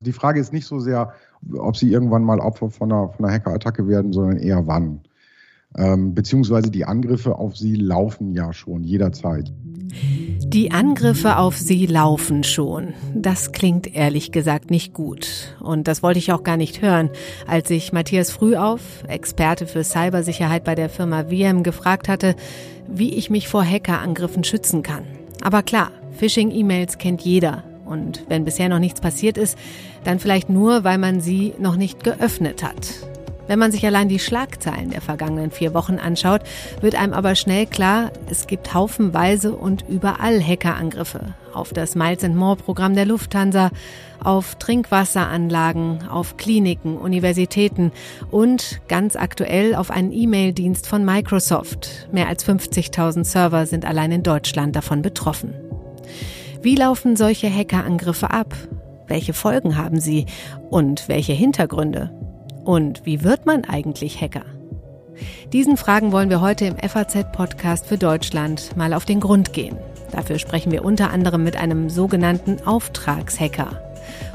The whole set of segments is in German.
Die Frage ist nicht so sehr, ob sie irgendwann mal Opfer von einer, einer Hackerattacke werden, sondern eher wann. Ähm, beziehungsweise die Angriffe auf sie laufen ja schon jederzeit. Die Angriffe auf sie laufen schon. Das klingt ehrlich gesagt nicht gut. Und das wollte ich auch gar nicht hören, als ich Matthias Frühauf, Experte für Cybersicherheit bei der Firma VM, gefragt hatte, wie ich mich vor Hackerangriffen schützen kann. Aber klar, Phishing-E-Mails kennt jeder. Und wenn bisher noch nichts passiert ist, dann vielleicht nur, weil man sie noch nicht geöffnet hat. Wenn man sich allein die Schlagzeilen der vergangenen vier Wochen anschaut, wird einem aber schnell klar, es gibt haufenweise und überall Hackerangriffe auf das Miles More Programm der Lufthansa, auf Trinkwasseranlagen, auf Kliniken, Universitäten und ganz aktuell auf einen E-Mail-Dienst von Microsoft. Mehr als 50.000 Server sind allein in Deutschland davon betroffen. Wie laufen solche Hackerangriffe ab? Welche Folgen haben sie und welche Hintergründe? Und wie wird man eigentlich Hacker? Diesen Fragen wollen wir heute im FAZ-Podcast für Deutschland mal auf den Grund gehen. Dafür sprechen wir unter anderem mit einem sogenannten Auftragshacker.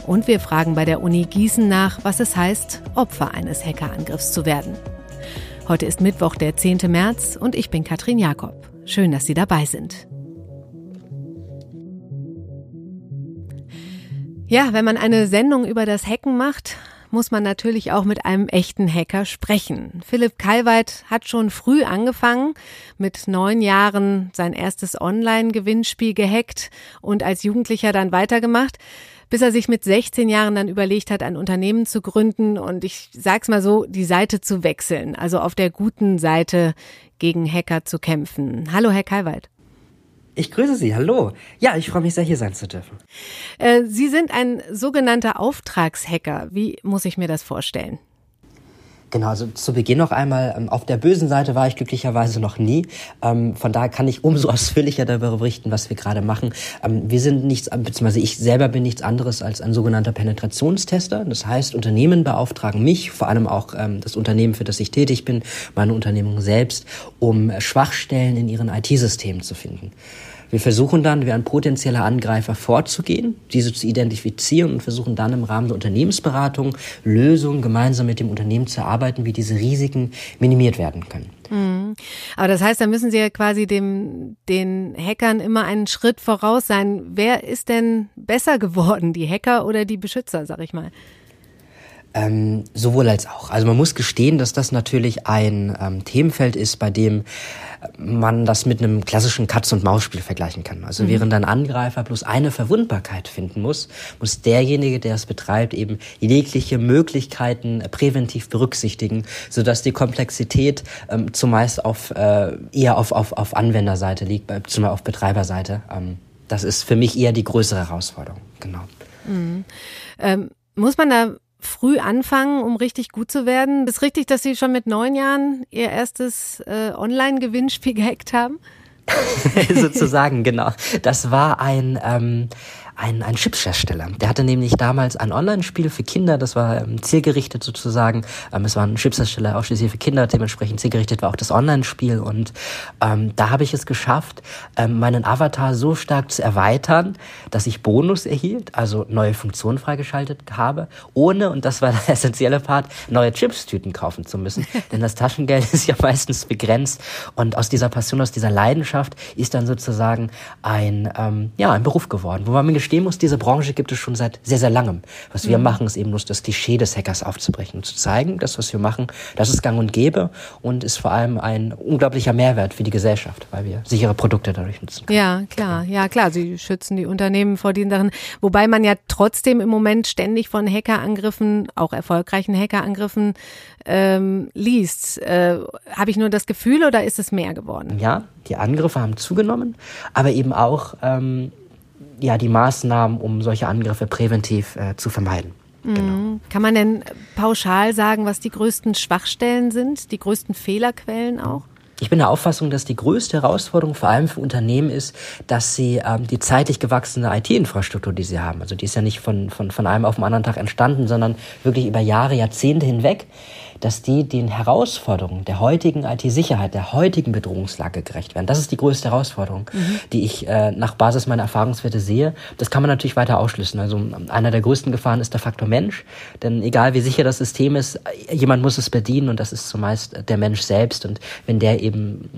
Und wir fragen bei der Uni Gießen nach, was es heißt, Opfer eines Hackerangriffs zu werden. Heute ist Mittwoch, der 10. März und ich bin Katrin Jakob. Schön, dass Sie dabei sind. Ja, wenn man eine Sendung über das Hacken macht, muss man natürlich auch mit einem echten Hacker sprechen. Philipp Kalweit hat schon früh angefangen, mit neun Jahren sein erstes Online-Gewinnspiel gehackt und als Jugendlicher dann weitergemacht bis er sich mit 16 Jahren dann überlegt hat, ein Unternehmen zu gründen und ich sag's mal so, die Seite zu wechseln, also auf der guten Seite gegen Hacker zu kämpfen. Hallo, Herr Kalweit. Ich grüße Sie, hallo. Ja, ich freue mich sehr, hier sein zu dürfen. Äh, Sie sind ein sogenannter Auftragshacker. Wie muss ich mir das vorstellen? Genau, also zu Beginn noch einmal, ähm, auf der bösen Seite war ich glücklicherweise noch nie. Ähm, von daher kann ich umso ausführlicher darüber berichten, was wir gerade machen. Ähm, wir sind nichts, beziehungsweise ich selber bin nichts anderes als ein sogenannter Penetrationstester. Das heißt, Unternehmen beauftragen mich, vor allem auch das Unternehmen, für das ich tätig bin, meine Unternehmung selbst, um Schwachstellen in ihren IT-Systemen zu finden. Wir versuchen dann, wie ein potenzieller Angreifer vorzugehen, diese zu identifizieren und versuchen dann im Rahmen der Unternehmensberatung Lösungen gemeinsam mit dem Unternehmen zu erarbeiten, wie diese Risiken minimiert werden können. Mhm. Aber das heißt, da müssen Sie ja quasi dem, den Hackern immer einen Schritt voraus sein. Wer ist denn besser geworden, die Hacker oder die Beschützer, sag ich mal? Ähm, sowohl als auch. Also man muss gestehen, dass das natürlich ein ähm, Themenfeld ist, bei dem man das mit einem klassischen Katz-und-Maus-Spiel vergleichen kann. Also mhm. während ein Angreifer bloß eine Verwundbarkeit finden muss, muss derjenige, der es betreibt, eben jegliche Möglichkeiten präventiv berücksichtigen, sodass die Komplexität ähm, zumeist auf, äh, eher auf, auf, auf Anwenderseite liegt, äh, zumal auf Betreiberseite. Ähm, das ist für mich eher die größere Herausforderung. Genau. Mhm. Ähm, muss man da früh anfangen, um richtig gut zu werden. Ist richtig, dass Sie schon mit neun Jahren Ihr erstes äh, Online-Gewinnspiel gehackt haben? Sozusagen, genau. Das war ein, ähm, ein, ein Chipshersteller. Der hatte nämlich damals ein Online-Spiel für Kinder, das war ähm, zielgerichtet sozusagen. Ähm, es war ein Chipshersteller ausschließlich für Kinder, dementsprechend zielgerichtet war auch das Online-Spiel. Und ähm, da habe ich es geschafft, ähm, meinen Avatar so stark zu erweitern, dass ich Bonus erhielt, also neue Funktionen freigeschaltet habe, ohne, und das war der essentielle Part, neue Chips-Tüten kaufen zu müssen. Denn das Taschengeld ist ja meistens begrenzt. Und aus dieser Passion, aus dieser Leidenschaft ist dann sozusagen ein, ähm, ja, ein Beruf geworden, wo man mir gestehen muss, diese Branche gibt es schon seit sehr, sehr langem. Was wir mhm. machen, ist eben nur das Klischee des Hackers aufzubrechen und zu zeigen, das, was wir machen, das ist gang und gäbe und ist vor allem ein unglaublicher Mehrwert für die Gesellschaft, weil wir sichere Produkte dadurch nutzen können. Ja, klar, ja, klar. Sie schützen die Unternehmen vor den Sachen. Wobei man ja trotzdem im Moment ständig von Hackerangriffen, auch erfolgreichen Hackerangriffen, ähm, liest. Äh, Habe ich nur das Gefühl oder ist es mehr geworden? Ja, die Angriffe haben zugenommen, aber eben auch ähm, ja, die Maßnahmen, um solche Angriffe präventiv äh, zu vermeiden. Mhm. Genau. Kann man denn pauschal sagen, was die größten Schwachstellen sind, die größten Fehlerquellen auch? Ich bin der Auffassung, dass die größte Herausforderung vor allem für Unternehmen ist, dass sie ähm, die zeitlich gewachsene IT-Infrastruktur, die sie haben, also die ist ja nicht von, von, von einem auf den anderen Tag entstanden, sondern wirklich über Jahre, Jahrzehnte hinweg, dass die den Herausforderungen der heutigen IT-Sicherheit, der heutigen Bedrohungslage gerecht werden. Das ist die größte Herausforderung, mhm. die ich äh, nach Basis meiner Erfahrungswerte sehe. Das kann man natürlich weiter ausschließen. Also einer der größten Gefahren ist der Faktor Mensch, denn egal wie sicher das System ist, jemand muss es bedienen und das ist zumeist der Mensch selbst. Und wenn der eben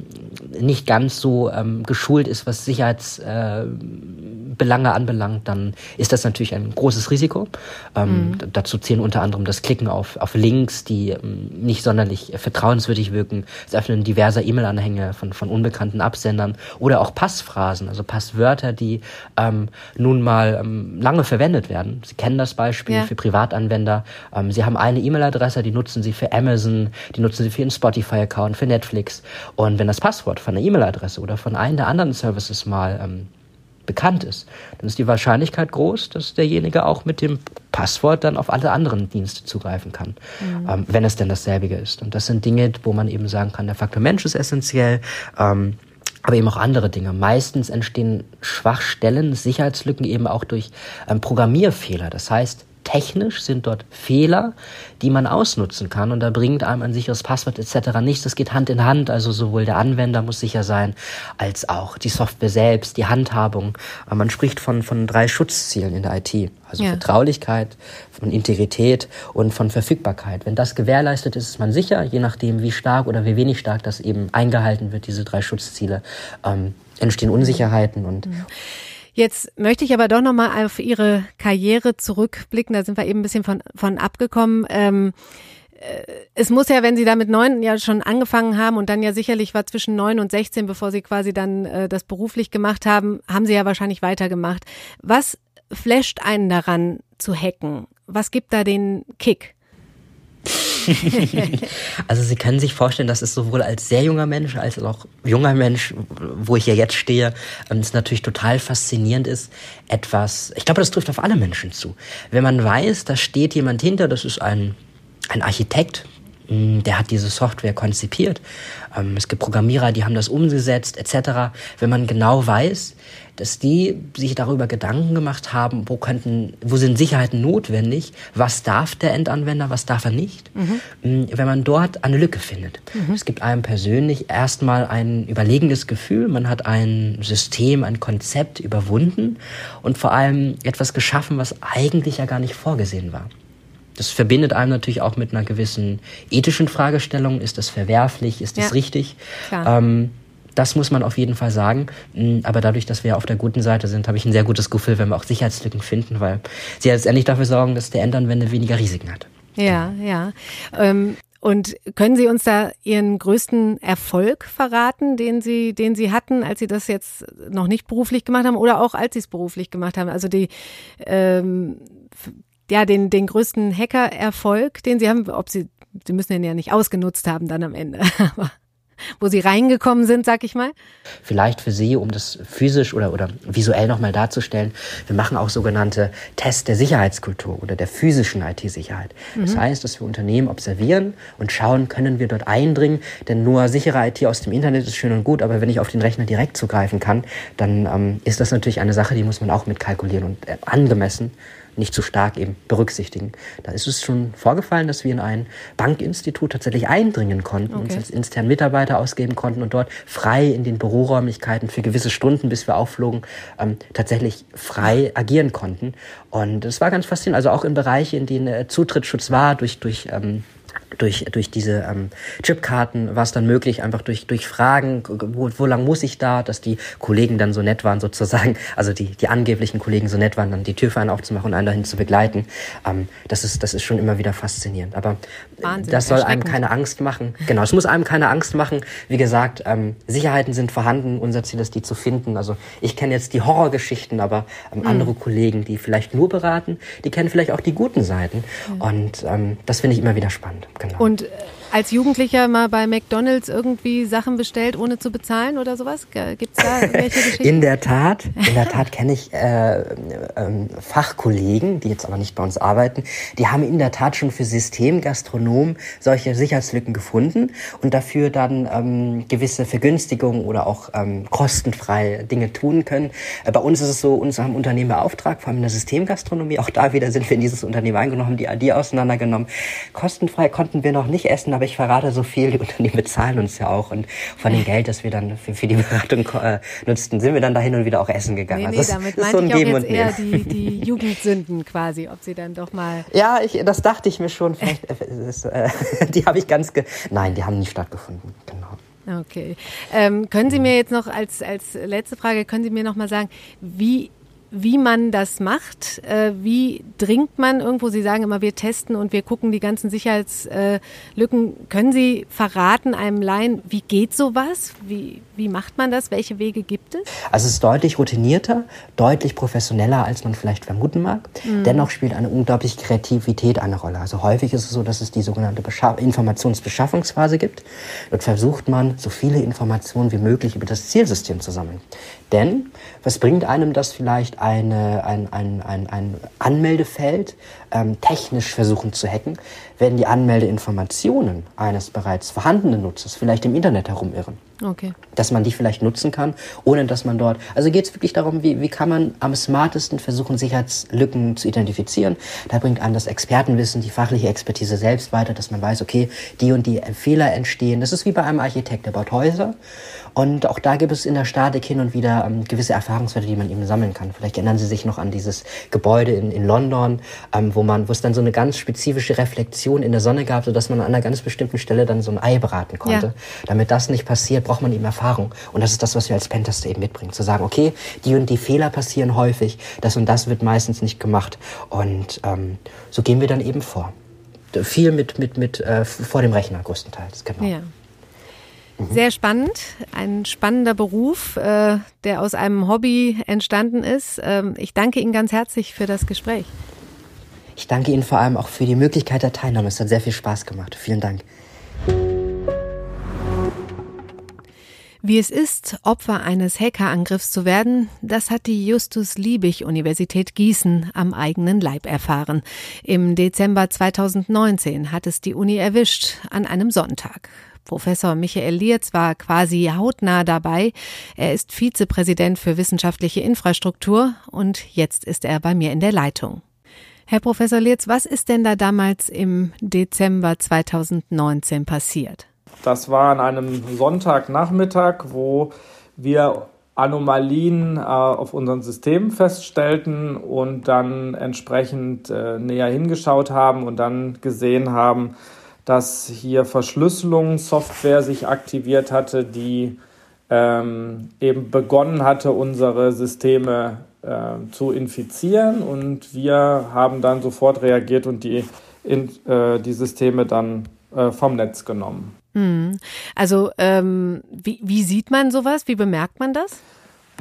nicht ganz so ähm, geschult ist, was Sicherheitsbelange äh, anbelangt, dann ist das natürlich ein großes Risiko. Ähm, mhm. Dazu zählen unter anderem das Klicken auf, auf Links, die ähm, nicht sonderlich vertrauenswürdig wirken, das Öffnen diverser E-Mail-Anhänge von, von unbekannten Absendern oder auch Passphrasen, also Passwörter, die ähm, nun mal ähm, lange verwendet werden. Sie kennen das Beispiel ja. für Privatanwender. Ähm, Sie haben eine E-Mail-Adresse, die nutzen Sie für Amazon, die nutzen Sie für Ihren Spotify-Account, für Netflix. Und wenn das Passwort von einer E-Mail-Adresse oder von einem der anderen Services mal ähm, bekannt ist, dann ist die Wahrscheinlichkeit groß, dass derjenige auch mit dem Passwort dann auf alle anderen Dienste zugreifen kann, mhm. ähm, wenn es denn dasselbe ist. Und das sind Dinge, wo man eben sagen kann, der Faktor Mensch ist essentiell. Ähm, aber eben auch andere Dinge. Meistens entstehen Schwachstellen, Sicherheitslücken eben auch durch ähm, Programmierfehler. Das heißt, technisch sind dort Fehler, die man ausnutzen kann und da bringt einem ein sicheres Passwort etc. nichts. Das geht Hand in Hand, also sowohl der Anwender muss sicher sein, als auch die Software selbst, die Handhabung. Man spricht von, von drei Schutzzielen in der IT, also ja. Vertraulichkeit, von Integrität und von Verfügbarkeit. Wenn das gewährleistet ist, ist man sicher, je nachdem wie stark oder wie wenig stark das eben eingehalten wird, diese drei Schutzziele, ähm, entstehen Unsicherheiten und mhm. Jetzt möchte ich aber doch nochmal auf Ihre Karriere zurückblicken. Da sind wir eben ein bisschen von, von abgekommen. Ähm, äh, es muss ja, wenn Sie da mit neun ja schon angefangen haben und dann ja sicherlich war zwischen neun und sechzehn, bevor Sie quasi dann äh, das beruflich gemacht haben, haben Sie ja wahrscheinlich weitergemacht. Was flasht einen daran zu hacken? Was gibt da den Kick? also Sie können sich vorstellen, dass es sowohl als sehr junger Mensch als auch junger Mensch, wo ich ja jetzt stehe, ähm, es natürlich total faszinierend ist, etwas, ich glaube, das trifft auf alle Menschen zu. Wenn man weiß, da steht jemand hinter, das ist ein, ein Architekt, hm, der hat diese Software konzipiert. Ähm, es gibt Programmierer, die haben das umgesetzt, etc. Wenn man genau weiß, dass die sich darüber Gedanken gemacht haben, wo könnten, wo sind Sicherheiten notwendig, was darf der Endanwender, was darf er nicht, mhm. Hm, wenn man dort eine Lücke findet. Mhm. Es gibt einem persönlich erstmal ein überlegendes Gefühl, man hat ein System, ein Konzept überwunden und vor allem etwas geschaffen, was eigentlich ja gar nicht vorgesehen war. Das verbindet einem natürlich auch mit einer gewissen ethischen Fragestellung. Ist das verwerflich? Ist das ja, richtig? Ähm, das muss man auf jeden Fall sagen. Mm, aber dadurch, dass wir auf der guten Seite sind, habe ich ein sehr gutes Gefühl, wenn wir auch Sicherheitslücken finden, weil sie letztendlich dafür sorgen, dass der Endanwender weniger Risiken hat. Ja, ja. Ähm und können Sie uns da Ihren größten Erfolg verraten, den Sie, den Sie hatten, als Sie das jetzt noch nicht beruflich gemacht haben oder auch als Sie es beruflich gemacht haben? Also die, ähm, ja, den, den größten Hacker-Erfolg, den Sie haben, ob Sie, Sie müssen den ja nicht ausgenutzt haben dann am Ende, aber wo Sie reingekommen sind, sag ich mal? Vielleicht für Sie, um das physisch oder, oder visuell nochmal darzustellen, wir machen auch sogenannte Tests der Sicherheitskultur oder der physischen IT-Sicherheit. Mhm. Das heißt, dass wir Unternehmen observieren und schauen, können wir dort eindringen, denn nur sichere IT aus dem Internet ist schön und gut, aber wenn ich auf den Rechner direkt zugreifen kann, dann ähm, ist das natürlich eine Sache, die muss man auch mitkalkulieren und äh, angemessen nicht zu stark eben berücksichtigen. Da ist es schon vorgefallen, dass wir in ein Bankinstitut tatsächlich eindringen konnten, okay. uns als internen Mitarbeiter ausgeben konnten und dort frei in den Büroräumlichkeiten für gewisse Stunden, bis wir aufflogen, ähm, tatsächlich frei agieren konnten. Und es war ganz faszinierend. Also auch in Bereichen, in denen äh, Zutrittsschutz war durch, durch ähm, durch, durch diese ähm, Chipkarten war es dann möglich, einfach durch, durch Fragen, wo, wo lang muss ich da, dass die Kollegen dann so nett waren sozusagen, also die, die angeblichen Kollegen so nett waren, dann die Tür für einen aufzumachen und einen dahin zu begleiten. Ähm, das, ist, das ist schon immer wieder faszinierend. Aber Wahnsinn, das soll einem keine Angst machen. Genau, es muss einem keine Angst machen. Wie gesagt, ähm, Sicherheiten sind vorhanden. Unser Ziel ist, die zu finden. Also ich kenne jetzt die Horrorgeschichten, aber ähm, mhm. andere Kollegen, die vielleicht nur beraten, die kennen vielleicht auch die guten Seiten. Mhm. Und ähm, das finde ich immer wieder spannend. Genau. Und äh, als Jugendlicher mal bei McDonalds irgendwie Sachen bestellt, ohne zu bezahlen oder sowas? Gibt es da welche Geschichten? In der Tat, in der Tat kenne ich äh, äh, Fachkollegen, die jetzt aber nicht bei uns arbeiten, die haben in der Tat schon für Systemgastronomen solche Sicherheitslücken gefunden und dafür dann ähm, gewisse Vergünstigungen oder auch ähm, kostenfrei Dinge tun können. Äh, bei uns ist es so, uns haben Unternehmen beauftragt, vor allem in der Systemgastronomie, auch da wieder sind wir in dieses Unternehmen eingenommen, die die auseinandergenommen. Kostenfrei konnten wir noch nicht essen, aber ich verrate so viel, die Unternehmen bezahlen uns ja auch und von dem Geld, das wir dann für, für die Beratung äh, nutzten, sind wir dann dahin und wieder auch essen gegangen. Nee, nee, also damit meinte so ich auch jetzt eher die, die Jugendsünden quasi, ob sie dann doch mal... Ja, ich, das dachte ich mir schon. Vielleicht, ist, äh, die habe ich ganz... Ge Nein, die haben nie stattgefunden, genau. Okay. Ähm, können Sie mir jetzt noch als, als letzte Frage, können Sie mir noch mal sagen, wie wie man das macht. Äh, wie dringt man irgendwo? Sie sagen immer, wir testen und wir gucken die ganzen Sicherheitslücken. Können Sie verraten einem Laien, wie geht sowas? Wie, wie macht man das? Welche Wege gibt es? Also es ist deutlich routinierter, deutlich professioneller, als man vielleicht vermuten mag. Mhm. Dennoch spielt eine unglaubliche Kreativität eine Rolle. Also häufig ist es so, dass es die sogenannte Beschaff Informationsbeschaffungsphase gibt. Dort versucht man, so viele Informationen wie möglich über das Zielsystem zu sammeln. Denn was bringt einem das vielleicht, eine, ein, ein, ein, ein Anmeldefeld ähm, technisch versuchen zu hacken, wenn die Anmeldeinformationen eines bereits vorhandenen Nutzers vielleicht im Internet herumirren? Okay. Dass man die vielleicht nutzen kann, ohne dass man dort. Also geht es wirklich darum, wie, wie kann man am smartesten versuchen, Sicherheitslücken zu identifizieren. Da bringt einem das Expertenwissen, die fachliche Expertise selbst weiter, dass man weiß, okay, die und die Fehler entstehen. Das ist wie bei einem Architekt, der baut Häuser. Und auch da gibt es in der Statik hin und wieder ähm, gewisse Erfahrungswerte, die man eben sammeln kann. Vielleicht erinnern Sie sich noch an dieses Gebäude in, in London, ähm, wo man, wo es dann so eine ganz spezifische Reflexion in der Sonne gab, sodass man an einer ganz bestimmten Stelle dann so ein Ei braten konnte. Ja. Damit das nicht passiert, braucht man eben Erfahrung. Und das ist das, was wir als Pentester eben mitbringen. Zu sagen, okay, die und die Fehler passieren häufig, das und das wird meistens nicht gemacht. Und ähm, so gehen wir dann eben vor. Viel mit, mit, mit äh, vor dem Rechner größtenteils, genau. Ja. Mhm. Sehr spannend, ein spannender Beruf, äh, der aus einem Hobby entstanden ist. Ähm, ich danke Ihnen ganz herzlich für das Gespräch. Ich danke Ihnen vor allem auch für die Möglichkeit der Teilnahme. Es hat sehr viel Spaß gemacht. Vielen Dank. Wie es ist, Opfer eines Hackerangriffs zu werden, das hat die Justus Liebig Universität Gießen am eigenen Leib erfahren. Im Dezember 2019 hat es die Uni erwischt, an einem Sonntag. Professor Michael Lierz war quasi hautnah dabei. Er ist Vizepräsident für wissenschaftliche Infrastruktur und jetzt ist er bei mir in der Leitung. Herr Professor Lierz, was ist denn da damals im Dezember 2019 passiert? Das war an einem Sonntagnachmittag, wo wir Anomalien äh, auf unseren Systemen feststellten und dann entsprechend äh, näher hingeschaut haben und dann gesehen haben, dass hier Verschlüsselungssoftware sich aktiviert hatte, die ähm, eben begonnen hatte, unsere Systeme äh, zu infizieren. Und wir haben dann sofort reagiert und die, in, äh, die Systeme dann äh, vom Netz genommen. Hm. Also ähm, wie, wie sieht man sowas? Wie bemerkt man das?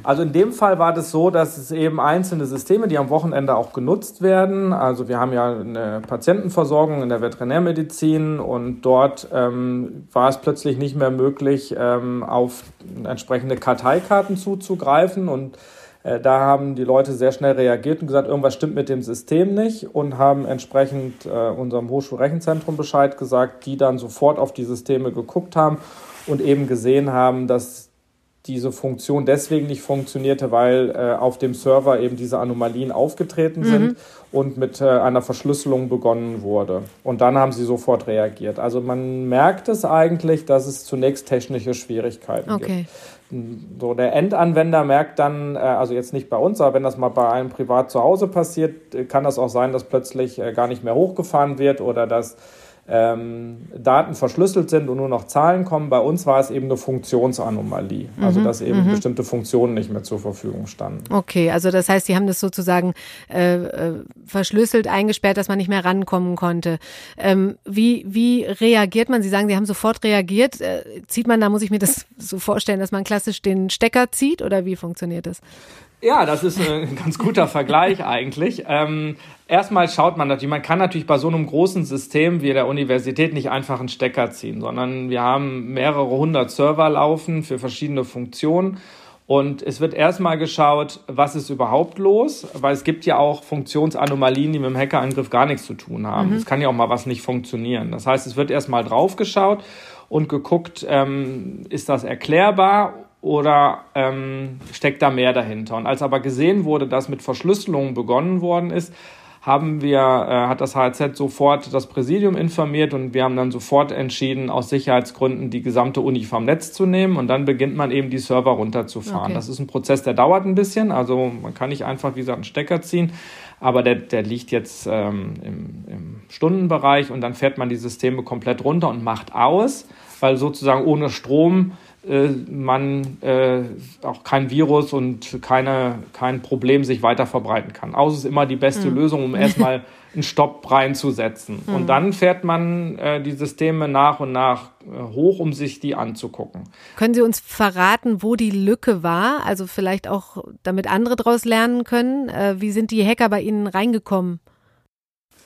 Also in dem Fall war das so, dass es eben einzelne Systeme, die am Wochenende auch genutzt werden. Also wir haben ja eine Patientenversorgung in der Veterinärmedizin und dort ähm, war es plötzlich nicht mehr möglich, ähm, auf entsprechende Karteikarten zuzugreifen und äh, da haben die Leute sehr schnell reagiert und gesagt, irgendwas stimmt mit dem System nicht und haben entsprechend äh, unserem Hochschulrechenzentrum Bescheid gesagt, die dann sofort auf die Systeme geguckt haben und eben gesehen haben, dass diese Funktion deswegen nicht funktionierte, weil äh, auf dem Server eben diese Anomalien aufgetreten mhm. sind und mit äh, einer Verschlüsselung begonnen wurde. Und dann haben sie sofort reagiert. Also man merkt es eigentlich, dass es zunächst technische Schwierigkeiten okay. gibt. So, der Endanwender merkt dann, äh, also jetzt nicht bei uns, aber wenn das mal bei einem privat zu Hause passiert, äh, kann das auch sein, dass plötzlich äh, gar nicht mehr hochgefahren wird oder dass ähm, Daten verschlüsselt sind und nur noch Zahlen kommen. Bei uns war es eben eine Funktionsanomalie, also mhm, dass eben mhm. bestimmte Funktionen nicht mehr zur Verfügung standen. Okay, also das heißt, Sie haben das sozusagen äh, äh, verschlüsselt, eingesperrt, dass man nicht mehr rankommen konnte. Ähm, wie, wie reagiert man? Sie sagen, Sie haben sofort reagiert. Äh, zieht man, da muss ich mir das so vorstellen, dass man klassisch den Stecker zieht oder wie funktioniert das? Ja, das ist ein ganz guter Vergleich eigentlich. Ähm, erstmal schaut man natürlich, man kann natürlich bei so einem großen System wie der Universität nicht einfach einen Stecker ziehen, sondern wir haben mehrere hundert Server laufen für verschiedene Funktionen. Und es wird erstmal geschaut, was ist überhaupt los, weil es gibt ja auch Funktionsanomalien, die mit dem Hackerangriff gar nichts zu tun haben. Mhm. Es kann ja auch mal was nicht funktionieren. Das heißt, es wird erstmal drauf geschaut und geguckt, ähm, ist das erklärbar oder ähm, steckt da mehr dahinter? Und als aber gesehen wurde, dass mit Verschlüsselungen begonnen worden ist, haben wir, äh, hat das HZ sofort das Präsidium informiert und wir haben dann sofort entschieden, aus Sicherheitsgründen die gesamte Uni vom Netz zu nehmen und dann beginnt man eben die Server runterzufahren. Okay. Das ist ein Prozess, der dauert ein bisschen, also man kann nicht einfach, wie gesagt, einen Stecker ziehen, aber der, der liegt jetzt ähm, im, im Stundenbereich und dann fährt man die Systeme komplett runter und macht aus, weil sozusagen ohne Strom man äh, auch kein Virus und keine, kein Problem sich weiter verbreiten kann. Aus ist immer die beste mhm. Lösung, um erstmal einen Stopp reinzusetzen. Mhm. Und dann fährt man äh, die Systeme nach und nach äh, hoch, um sich die anzugucken. Können Sie uns verraten, wo die Lücke war? Also vielleicht auch, damit andere daraus lernen können. Äh, wie sind die Hacker bei Ihnen reingekommen?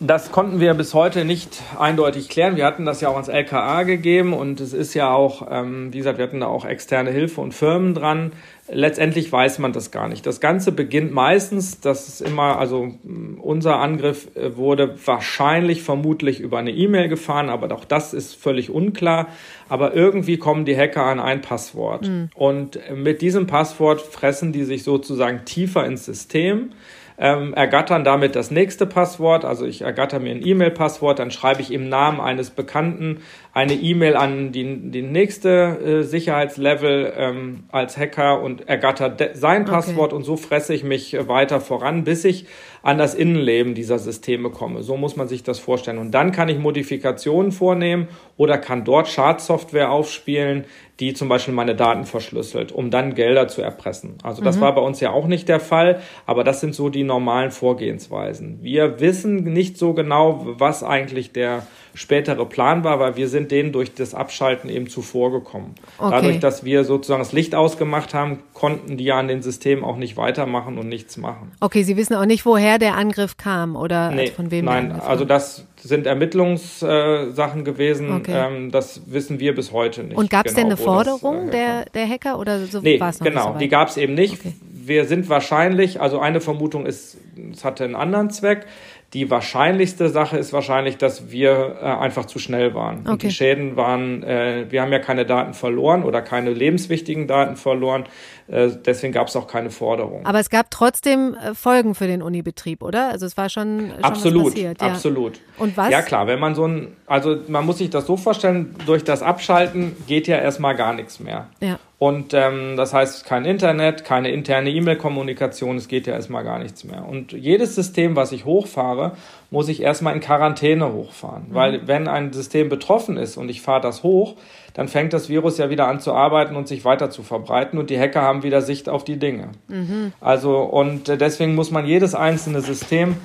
Das konnten wir bis heute nicht eindeutig klären. Wir hatten das ja auch ans LKA gegeben und es ist ja auch, ähm, wie gesagt, wir hatten da auch externe Hilfe und Firmen dran. Letztendlich weiß man das gar nicht. Das Ganze beginnt meistens, das ist immer, also unser Angriff äh, wurde wahrscheinlich vermutlich über eine E-Mail gefahren, aber auch das ist völlig unklar. Aber irgendwie kommen die Hacker an ein Passwort. Mhm. Und mit diesem Passwort fressen die sich sozusagen tiefer ins System ähm, ergattern damit das nächste Passwort. Also ich ergatter mir ein E-Mail-Passwort, dann schreibe ich im Namen eines Bekannten eine E-Mail an die, die nächste äh, Sicherheitslevel ähm, als Hacker und ergatter sein Passwort okay. und so fresse ich mich äh, weiter voran, bis ich an das Innenleben dieser Systeme komme. So muss man sich das vorstellen. Und dann kann ich Modifikationen vornehmen oder kann dort Schadsoftware aufspielen, die zum Beispiel meine Daten verschlüsselt, um dann Gelder zu erpressen. Also das mhm. war bei uns ja auch nicht der Fall, aber das sind so die normalen Vorgehensweisen. Wir wissen nicht so genau, was eigentlich der spätere Plan war, weil wir sind denen durch das Abschalten eben zuvorgekommen. Okay. Dadurch, dass wir sozusagen das Licht ausgemacht haben, konnten die ja an den Systemen auch nicht weitermachen und nichts machen. Okay, Sie wissen auch nicht, woher der Angriff kam oder nee, von wem nein, der also das sind Ermittlungssachen äh, gewesen. Okay. Ähm, das wissen wir bis heute nicht. Und gab es genau, denn eine Forderung das, äh, der, der Hacker oder so nee, war es noch Genau, so die gab es eben nicht. Okay. Wir sind wahrscheinlich, also eine Vermutung ist, es hatte einen anderen Zweck. Die wahrscheinlichste Sache ist wahrscheinlich, dass wir äh, einfach zu schnell waren. Okay. Und die Schäden waren, äh, wir haben ja keine Daten verloren oder keine lebenswichtigen Daten verloren. Äh, deswegen gab es auch keine Forderung. Aber es gab trotzdem äh, Folgen für den Unibetrieb, oder? Also es war schon, schon absolut, was passiert. Ja. Absolut. Und was? Ja klar, wenn man so ein, also man muss sich das so vorstellen, durch das Abschalten geht ja erstmal gar nichts mehr. Ja. Und ähm, das heißt kein Internet, keine interne E-Mail-Kommunikation, es geht ja erstmal gar nichts mehr. Und jedes System, was ich hochfahre, muss ich erstmal in Quarantäne hochfahren. Mhm. Weil wenn ein System betroffen ist und ich fahre das hoch, dann fängt das Virus ja wieder an zu arbeiten und sich weiter zu verbreiten und die Hacker haben wieder Sicht auf die Dinge. Mhm. Also und äh, deswegen muss man jedes einzelne System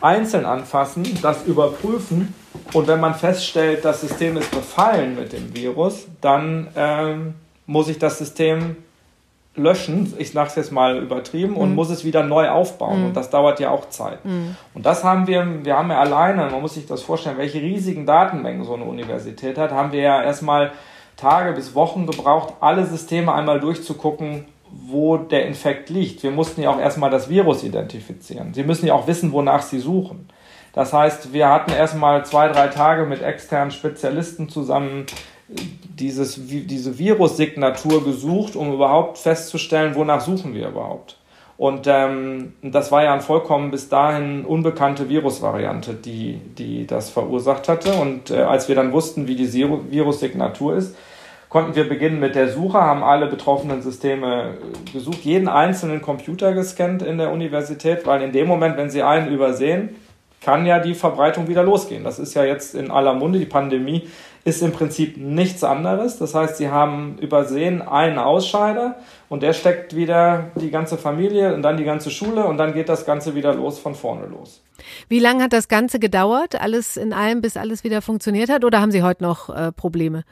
einzeln anfassen, das überprüfen und wenn man feststellt, das System ist befallen mit dem Virus, dann ähm, muss ich das System löschen, ich sage es jetzt mal übertrieben, und mhm. muss es wieder neu aufbauen. Mhm. Und das dauert ja auch Zeit. Mhm. Und das haben wir, wir haben ja alleine, man muss sich das vorstellen, welche riesigen Datenmengen so eine Universität hat, haben wir ja erstmal Tage bis Wochen gebraucht, alle Systeme einmal durchzugucken, wo der Infekt liegt. Wir mussten ja auch erstmal das Virus identifizieren. Sie müssen ja auch wissen, wonach Sie suchen. Das heißt, wir hatten erstmal zwei, drei Tage mit externen Spezialisten zusammen dieses, diese Virussignatur gesucht, um überhaupt festzustellen, wonach suchen wir überhaupt. Und ähm, das war ja eine vollkommen bis dahin unbekannte Virusvariante, die, die das verursacht hatte. Und äh, als wir dann wussten, wie die Virussignatur ist, konnten wir beginnen mit der Suche, haben alle betroffenen Systeme gesucht, jeden einzelnen Computer gescannt in der Universität, weil in dem Moment, wenn sie einen übersehen, kann ja die Verbreitung wieder losgehen. Das ist ja jetzt in aller Munde. Die Pandemie ist im Prinzip nichts anderes. Das heißt, sie haben übersehen einen Ausscheider und der steckt wieder die ganze Familie und dann die ganze Schule und dann geht das Ganze wieder los von vorne los. Wie lange hat das Ganze gedauert, alles in allem, bis alles wieder funktioniert hat oder haben Sie heute noch äh, Probleme?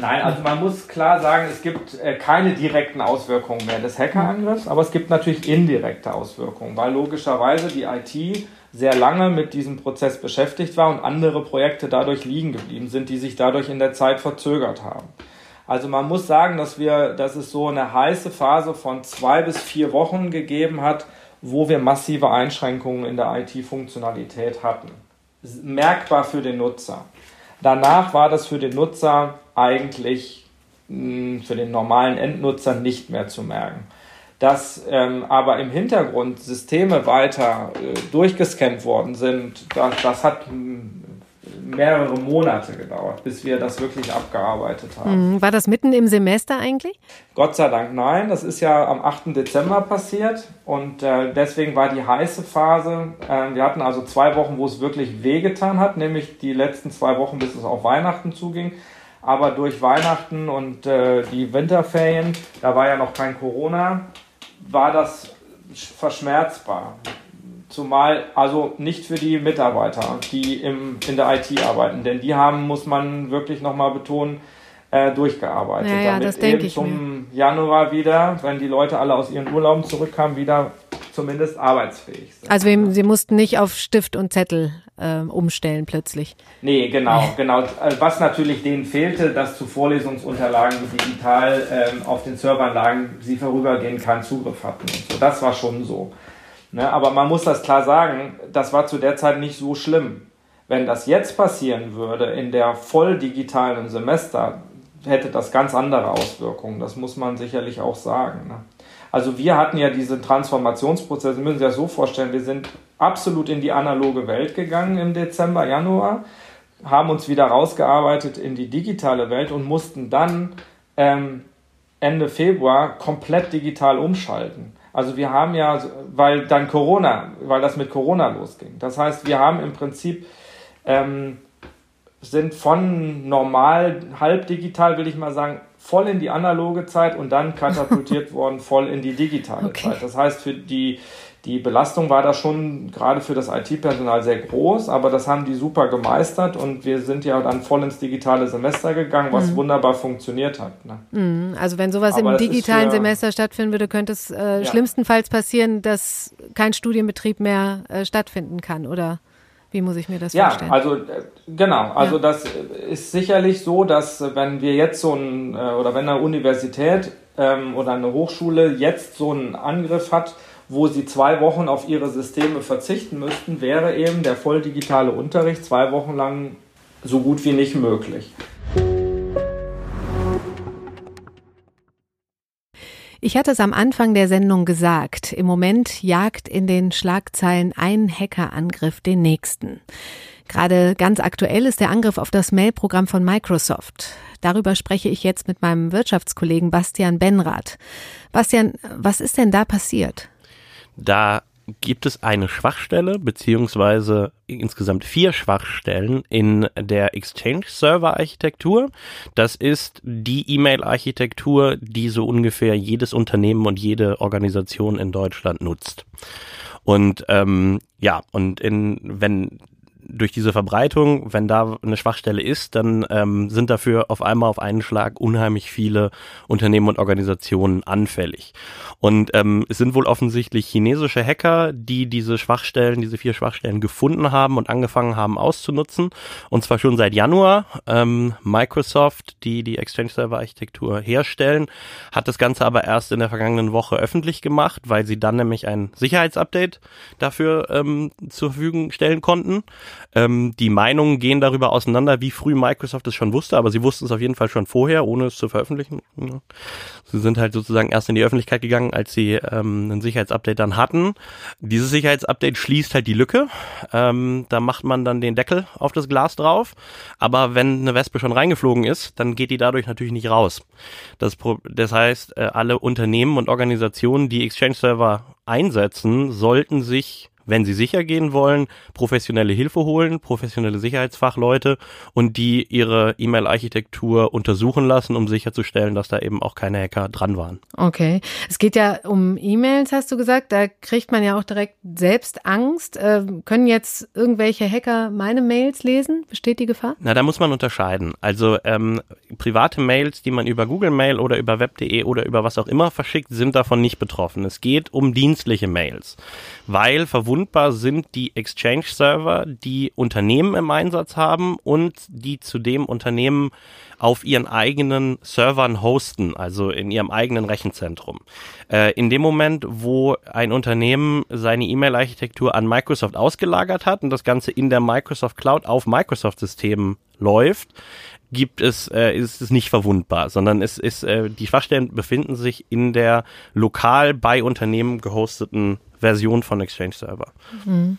Nein, also man muss klar sagen, es gibt äh, keine direkten Auswirkungen mehr des Hackerangriffs, aber es gibt natürlich indirekte Auswirkungen, weil logischerweise die IT sehr lange mit diesem Prozess beschäftigt war und andere Projekte dadurch liegen geblieben sind, die sich dadurch in der Zeit verzögert haben. Also man muss sagen, dass wir, dass es so eine heiße Phase von zwei bis vier Wochen gegeben hat, wo wir massive Einschränkungen in der IT-Funktionalität hatten. Merkbar für den Nutzer. Danach war das für den Nutzer eigentlich hm, für den normalen Endnutzer nicht mehr zu merken. Dass ähm, aber im Hintergrund Systeme weiter äh, durchgescannt worden sind, das, das hat mehrere Monate gedauert, bis wir das wirklich abgearbeitet haben. Mhm. War das mitten im Semester eigentlich? Gott sei Dank nein. Das ist ja am 8. Dezember passiert und äh, deswegen war die heiße Phase. Äh, wir hatten also zwei Wochen, wo es wirklich wehgetan hat, nämlich die letzten zwei Wochen, bis es auf Weihnachten zuging. Aber durch Weihnachten und äh, die Winterferien, da war ja noch kein Corona, war das verschmerzbar. Zumal also nicht für die Mitarbeiter, die im, in der IT arbeiten, denn die haben, muss man wirklich nochmal betonen, äh, durchgearbeitet. Ja, ja, damit das eben zum mir. Januar wieder, wenn die Leute alle aus ihren Urlauben zurückkamen, wieder zumindest arbeitsfähig sind. Also sie mussten nicht auf Stift und Zettel äh, umstellen plötzlich. Nee, genau, genau. Äh, was natürlich denen fehlte, dass zu Vorlesungsunterlagen digital ähm, auf den Serveranlagen sie vorübergehend keinen Zugriff hatten. So. Das war schon so. Ne? Aber man muss das klar sagen, das war zu der Zeit nicht so schlimm. Wenn das jetzt passieren würde, in der voll digitalen Semester, hätte das ganz andere Auswirkungen. Das muss man sicherlich auch sagen. Ne? Also wir hatten ja diesen Transformationsprozess, Sie müssen sich das so vorstellen, wir sind absolut in die analoge Welt gegangen im Dezember, Januar, haben uns wieder rausgearbeitet in die digitale Welt und mussten dann ähm, Ende Februar komplett digital umschalten. Also wir haben ja, weil dann Corona, weil das mit Corona losging. Das heißt, wir haben im Prinzip ähm, sind von normal, halb digital, will ich mal sagen, voll in die analoge Zeit und dann katapultiert worden voll in die digitale okay. Zeit. Das heißt, für die, die Belastung war da schon gerade für das IT-Personal sehr groß, aber das haben die super gemeistert und wir sind ja dann voll ins digitale Semester gegangen, was mhm. wunderbar funktioniert hat. Ne? Mhm. Also wenn sowas aber im digitalen für, Semester stattfinden würde, könnte es äh, ja. schlimmstenfalls passieren, dass kein Studienbetrieb mehr äh, stattfinden kann, oder? Wie muss ich mir das ja, vorstellen? Ja, also äh, genau. Also ja. das ist sicherlich so, dass äh, wenn wir jetzt so ein äh, oder wenn eine Universität ähm, oder eine Hochschule jetzt so einen Angriff hat, wo sie zwei Wochen auf ihre Systeme verzichten müssten, wäre eben der voll digitale Unterricht zwei Wochen lang so gut wie nicht möglich. Ich hatte es am Anfang der Sendung gesagt. Im Moment jagt in den Schlagzeilen ein Hackerangriff den nächsten. Gerade ganz aktuell ist der Angriff auf das Mailprogramm von Microsoft. Darüber spreche ich jetzt mit meinem Wirtschaftskollegen Bastian Benrath. Bastian, was ist denn da passiert? Da gibt es eine Schwachstelle beziehungsweise insgesamt vier Schwachstellen in der Exchange-Server-Architektur. Das ist die E-Mail-Architektur, die so ungefähr jedes Unternehmen und jede Organisation in Deutschland nutzt. Und ähm, ja, und in, wenn durch diese Verbreitung, wenn da eine Schwachstelle ist, dann ähm, sind dafür auf einmal auf einen Schlag unheimlich viele Unternehmen und Organisationen anfällig. Und ähm, es sind wohl offensichtlich chinesische Hacker, die diese Schwachstellen, diese vier Schwachstellen gefunden haben und angefangen haben auszunutzen. Und zwar schon seit Januar. Ähm, Microsoft, die die Exchange Server Architektur herstellen, hat das Ganze aber erst in der vergangenen Woche öffentlich gemacht, weil sie dann nämlich ein Sicherheitsupdate dafür ähm, zur Verfügung stellen konnten. Ähm, die Meinungen gehen darüber auseinander, wie früh Microsoft es schon wusste, aber sie wussten es auf jeden Fall schon vorher, ohne es zu veröffentlichen. Sie sind halt sozusagen erst in die Öffentlichkeit gegangen, als sie ähm, ein Sicherheitsupdate dann hatten. Dieses Sicherheitsupdate schließt halt die Lücke. Ähm, da macht man dann den Deckel auf das Glas drauf. Aber wenn eine Wespe schon reingeflogen ist, dann geht die dadurch natürlich nicht raus. Das, das heißt, äh, alle Unternehmen und Organisationen, die Exchange-Server einsetzen, sollten sich wenn sie sicher gehen wollen, professionelle Hilfe holen, professionelle Sicherheitsfachleute und die ihre E-Mail-Architektur untersuchen lassen, um sicherzustellen, dass da eben auch keine Hacker dran waren. Okay. Es geht ja um E-Mails, hast du gesagt. Da kriegt man ja auch direkt selbst Angst. Äh, können jetzt irgendwelche Hacker meine Mails lesen? Besteht die Gefahr? Na, da muss man unterscheiden. Also ähm, private Mails, die man über Google Mail oder über web.de oder über was auch immer verschickt, sind davon nicht betroffen. Es geht um dienstliche Mails, weil verwundbar sind die Exchange-Server, die Unternehmen im Einsatz haben und die zu dem Unternehmen auf ihren eigenen Servern hosten, also in ihrem eigenen Rechenzentrum. Äh, in dem Moment, wo ein Unternehmen seine E-Mail-Architektur an Microsoft ausgelagert hat und das Ganze in der Microsoft Cloud auf Microsoft-Systemen läuft, gibt es, äh, ist es nicht verwundbar, sondern es ist, äh, die Schwachstellen befinden sich in der lokal bei Unternehmen gehosteten Version von Exchange Server. Mhm.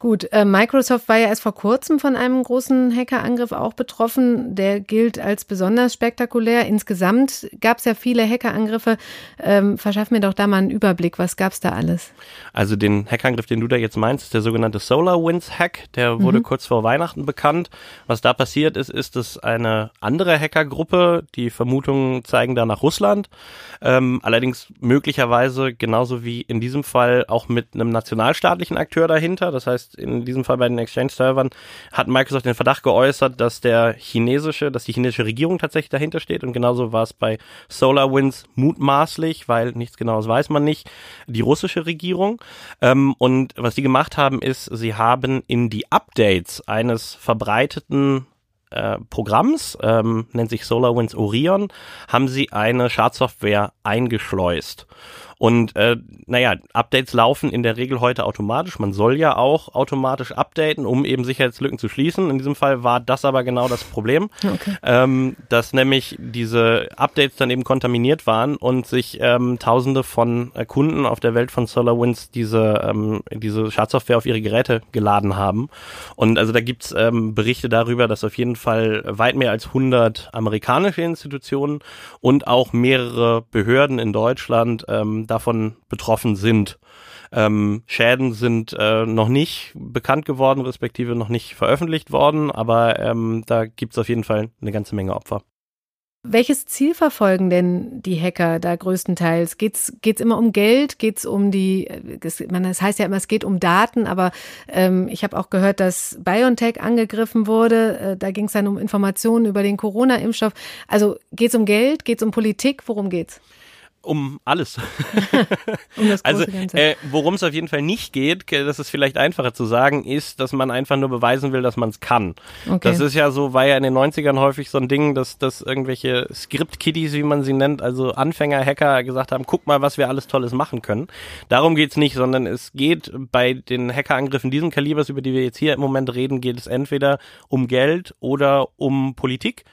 Gut, äh, Microsoft war ja erst vor kurzem von einem großen Hackerangriff auch betroffen. Der gilt als besonders spektakulär. Insgesamt gab es ja viele Hackerangriffe. Ähm, verschaff mir doch da mal einen Überblick. Was gab es da alles? Also den Hackerangriff, den du da jetzt meinst, ist der sogenannte SolarWinds-Hack. Der wurde mhm. kurz vor Weihnachten bekannt. Was da passiert ist, ist, dass eine andere Hackergruppe, die Vermutungen zeigen da nach Russland, ähm, allerdings möglicherweise genauso wie in diesem Fall auch mit einem nationalstaatlichen Akteur dahinter. Das heißt, in diesem Fall bei den Exchange-Servern hat Microsoft den Verdacht geäußert, dass der chinesische, dass die chinesische Regierung tatsächlich dahinter steht. Und genauso war es bei SolarWinds mutmaßlich, weil nichts genaues weiß man nicht, die russische Regierung. Ähm, und was die gemacht haben, ist, sie haben in die Updates eines verbreiteten äh, Programms, ähm, nennt sich SolarWinds Orion, haben sie eine Schadsoftware eingeschleust. Und äh, naja, Updates laufen in der Regel heute automatisch. Man soll ja auch automatisch updaten, um eben Sicherheitslücken zu schließen. In diesem Fall war das aber genau das Problem, okay. ähm, dass nämlich diese Updates dann eben kontaminiert waren und sich ähm, Tausende von äh, Kunden auf der Welt von SolarWinds diese, ähm, diese Schadsoftware auf ihre Geräte geladen haben. Und also da gibt's ähm, Berichte darüber, dass auf jeden Fall weit mehr als 100 amerikanische Institutionen und auch mehrere Behörden in Deutschland ähm, davon betroffen sind. Ähm, Schäden sind äh, noch nicht bekannt geworden, respektive noch nicht veröffentlicht worden, aber ähm, da gibt es auf jeden Fall eine ganze Menge Opfer. Welches Ziel verfolgen denn die Hacker da größtenteils? Geht es immer um Geld? Geht es um die, das, man, das heißt ja immer, es geht um Daten, aber ähm, ich habe auch gehört, dass BioNTech angegriffen wurde. Äh, da ging es dann um Informationen über den Corona-Impfstoff. Also geht es um Geld? Geht es um Politik? Worum geht's? Um alles. um also äh, worum es auf jeden Fall nicht geht, das ist vielleicht einfacher zu sagen, ist, dass man einfach nur beweisen will, dass man es kann. Okay. Das ist ja so, war ja in den 90ern häufig so ein Ding, dass, dass irgendwelche Script-Kiddies, wie man sie nennt, also Anfänger-Hacker gesagt haben, guck mal, was wir alles Tolles machen können. Darum geht's nicht, sondern es geht bei den Hackerangriffen diesen Kalibers, über die wir jetzt hier im Moment reden, geht es entweder um Geld oder um Politik.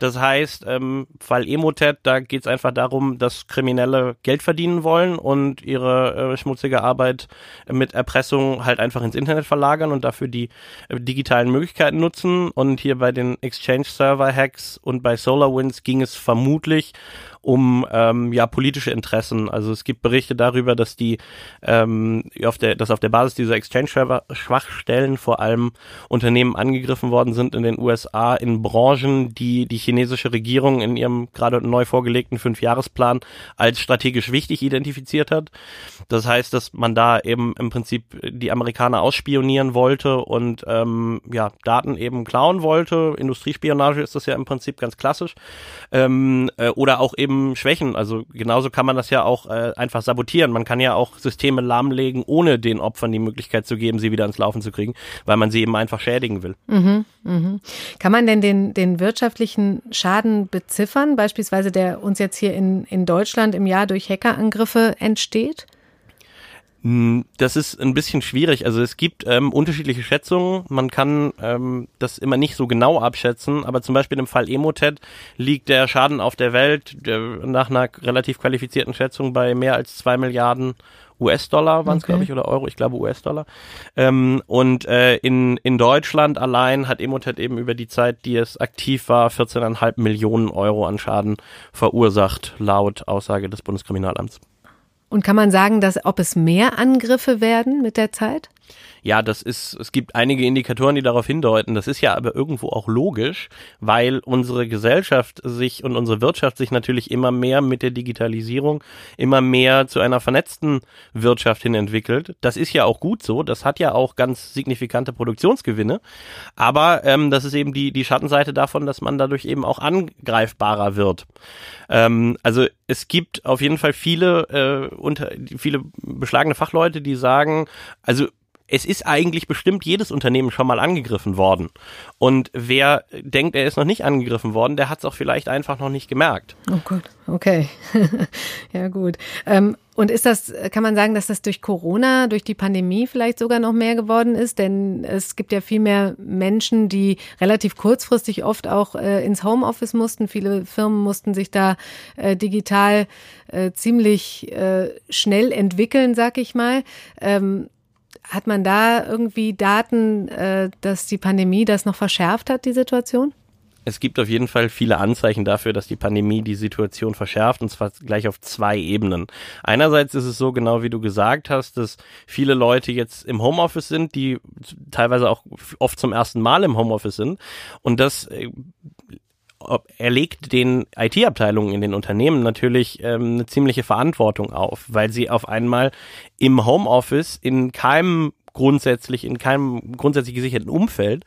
Das heißt, ähm, Fall Emotet, da geht es einfach darum, dass Kriminelle Geld verdienen wollen und ihre äh, schmutzige Arbeit mit Erpressung halt einfach ins Internet verlagern und dafür die äh, digitalen Möglichkeiten nutzen. Und hier bei den Exchange-Server-Hacks und bei SolarWinds ging es vermutlich um ähm, ja politische Interessen. Also es gibt Berichte darüber, dass die ähm, auf der, dass auf der Basis dieser Exchange-Schwachstellen vor allem Unternehmen angegriffen worden sind in den USA in Branchen, die die chinesische Regierung in ihrem gerade neu vorgelegten Fünfjahresplan als strategisch wichtig identifiziert hat. Das heißt, dass man da eben im Prinzip die Amerikaner ausspionieren wollte und ähm, ja Daten eben klauen wollte. Industriespionage ist das ja im Prinzip ganz klassisch. Ähm, äh, oder auch eben eben Schwächen. Also genauso kann man das ja auch äh, einfach sabotieren. Man kann ja auch Systeme lahmlegen, ohne den Opfern die Möglichkeit zu geben, sie wieder ans Laufen zu kriegen, weil man sie eben einfach schädigen will. Mhm, mh. Kann man denn den, den wirtschaftlichen Schaden beziffern, beispielsweise der uns jetzt hier in, in Deutschland im Jahr durch Hackerangriffe entsteht? Hm, das ist ein bisschen schwierig. Also es gibt ähm, unterschiedliche Schätzungen. Man kann ähm, das immer nicht so genau abschätzen, aber zum Beispiel im Fall Emotet liegt der Schaden auf der Welt der, nach einer relativ qualifizierten Schätzung bei mehr als zwei Milliarden US-Dollar waren es, okay. glaube ich, oder Euro, ich glaube US-Dollar. Ähm, und äh, in, in Deutschland allein hat Emotet eben über die Zeit, die es aktiv war, 14,5 Millionen Euro an Schaden verursacht, laut Aussage des Bundeskriminalamts. Und kann man sagen, dass ob es mehr Angriffe werden mit der Zeit? Ja, das ist, es gibt einige Indikatoren, die darauf hindeuten. Das ist ja aber irgendwo auch logisch, weil unsere Gesellschaft sich und unsere Wirtschaft sich natürlich immer mehr mit der Digitalisierung immer mehr zu einer vernetzten Wirtschaft hin entwickelt. Das ist ja auch gut so. Das hat ja auch ganz signifikante Produktionsgewinne. Aber ähm, das ist eben die, die Schattenseite davon, dass man dadurch eben auch angreifbarer wird. Ähm, also es gibt auf jeden Fall viele, äh, unter, viele beschlagene Fachleute, die sagen, also es ist eigentlich bestimmt jedes Unternehmen schon mal angegriffen worden. Und wer denkt, er ist noch nicht angegriffen worden, der hat es auch vielleicht einfach noch nicht gemerkt. Oh Gott, okay. ja, gut. Ähm, und ist das, kann man sagen, dass das durch Corona, durch die Pandemie vielleicht sogar noch mehr geworden ist? Denn es gibt ja viel mehr Menschen, die relativ kurzfristig oft auch äh, ins Homeoffice mussten. Viele Firmen mussten sich da äh, digital äh, ziemlich äh, schnell entwickeln, sag ich mal. Ähm, hat man da irgendwie Daten, äh, dass die Pandemie das noch verschärft hat, die Situation? Es gibt auf jeden Fall viele Anzeichen dafür, dass die Pandemie die Situation verschärft, und zwar gleich auf zwei Ebenen. Einerseits ist es so, genau wie du gesagt hast, dass viele Leute jetzt im Homeoffice sind, die teilweise auch oft zum ersten Mal im Homeoffice sind. Und das äh, er legt den IT-Abteilungen in den Unternehmen natürlich ähm, eine ziemliche Verantwortung auf, weil sie auf einmal im Homeoffice in keinem grundsätzlich in keinem grundsätzlich gesicherten Umfeld,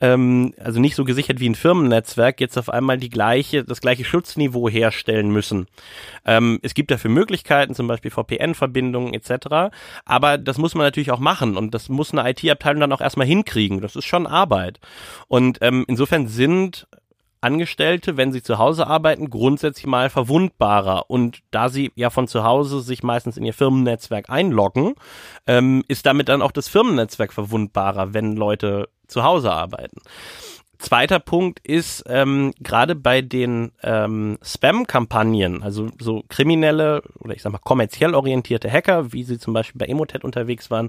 ähm, also nicht so gesichert wie ein Firmennetzwerk, jetzt auf einmal die gleiche, das gleiche Schutzniveau herstellen müssen. Ähm, es gibt dafür Möglichkeiten, zum Beispiel VPN-Verbindungen etc. Aber das muss man natürlich auch machen und das muss eine IT-Abteilung dann auch erstmal hinkriegen. Das ist schon Arbeit. Und ähm, insofern sind Angestellte, wenn sie zu Hause arbeiten, grundsätzlich mal verwundbarer. Und da sie ja von zu Hause sich meistens in ihr Firmennetzwerk einloggen, ähm, ist damit dann auch das Firmennetzwerk verwundbarer, wenn Leute zu Hause arbeiten. Zweiter Punkt ist, ähm, gerade bei den ähm, Spam-Kampagnen, also so kriminelle oder ich sag mal kommerziell orientierte Hacker, wie sie zum Beispiel bei Emotet unterwegs waren,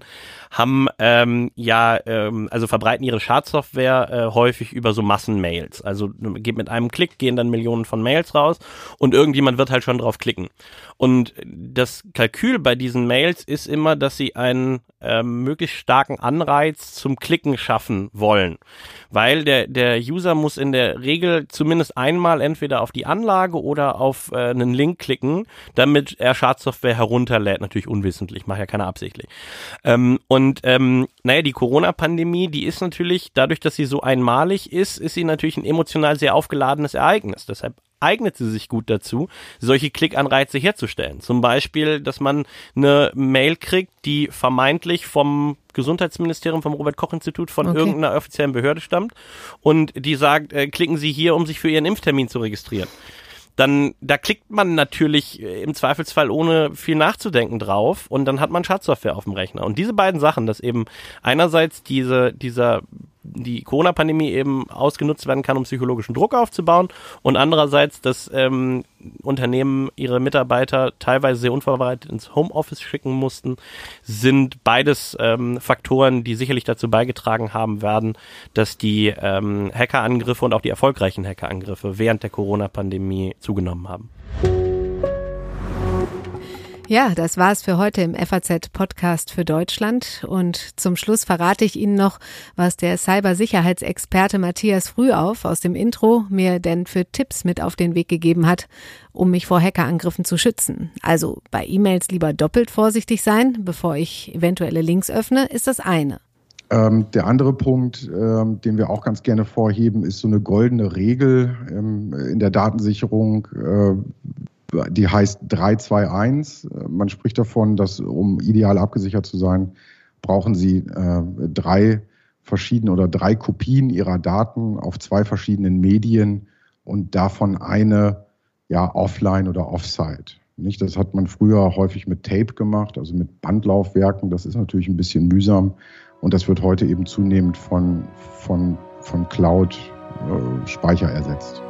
haben ähm, ja, ähm, also verbreiten ihre Schadsoftware äh, häufig über so Massenmails. Also geht mit einem Klick, gehen dann Millionen von Mails raus und irgendjemand wird halt schon drauf klicken. Und das Kalkül bei diesen Mails ist immer, dass sie einen ähm, möglichst starken Anreiz zum Klicken schaffen wollen. Weil der, der User muss in der Regel zumindest einmal entweder auf die Anlage oder auf äh, einen Link klicken, damit er Schadsoftware herunterlädt. Natürlich unwissentlich, mache ja keiner absichtlich. Ähm, und ähm, naja, die Corona-Pandemie, die ist natürlich, dadurch, dass sie so einmalig ist, ist sie natürlich ein emotional sehr aufgeladenes Ereignis. Deshalb eignet sie sich gut dazu, solche Klickanreize herzustellen. Zum Beispiel, dass man eine Mail kriegt, die vermeintlich vom Gesundheitsministerium, vom Robert-Koch-Institut, von okay. irgendeiner offiziellen Behörde stammt und die sagt, äh, klicken Sie hier, um sich für Ihren Impftermin zu registrieren dann da klickt man natürlich äh, im Zweifelsfall ohne viel nachzudenken drauf und dann hat man Schadsoftware auf dem Rechner. Und diese beiden Sachen, dass eben einerseits diese, dieser die Corona-Pandemie eben ausgenutzt werden kann, um psychologischen Druck aufzubauen und andererseits, dass ähm, Unternehmen ihre Mitarbeiter teilweise sehr unvorbereitet ins Homeoffice schicken mussten, sind beides ähm, Faktoren, die sicherlich dazu beigetragen haben werden, dass die ähm, Hackerangriffe und auch die erfolgreichen Hackerangriffe während der Corona-Pandemie zugenommen haben. Ja, das war's für heute im FAZ Podcast für Deutschland. Und zum Schluss verrate ich Ihnen noch, was der Cybersicherheitsexperte Matthias Frühauf aus dem Intro mir denn für Tipps mit auf den Weg gegeben hat, um mich vor Hackerangriffen zu schützen. Also bei E-Mails lieber doppelt vorsichtig sein, bevor ich eventuelle Links öffne, ist das eine. Ähm, der andere Punkt, ähm, den wir auch ganz gerne vorheben, ist so eine goldene Regel ähm, in der Datensicherung. Äh, die heißt 321. Man spricht davon, dass um ideal abgesichert zu sein, brauchen Sie äh, drei verschiedene oder drei Kopien Ihrer Daten auf zwei verschiedenen Medien und davon eine ja offline oder offsite. Nicht, das hat man früher häufig mit Tape gemacht, also mit Bandlaufwerken. Das ist natürlich ein bisschen mühsam und das wird heute eben zunehmend von, von, von Cloud-Speicher äh, ersetzt.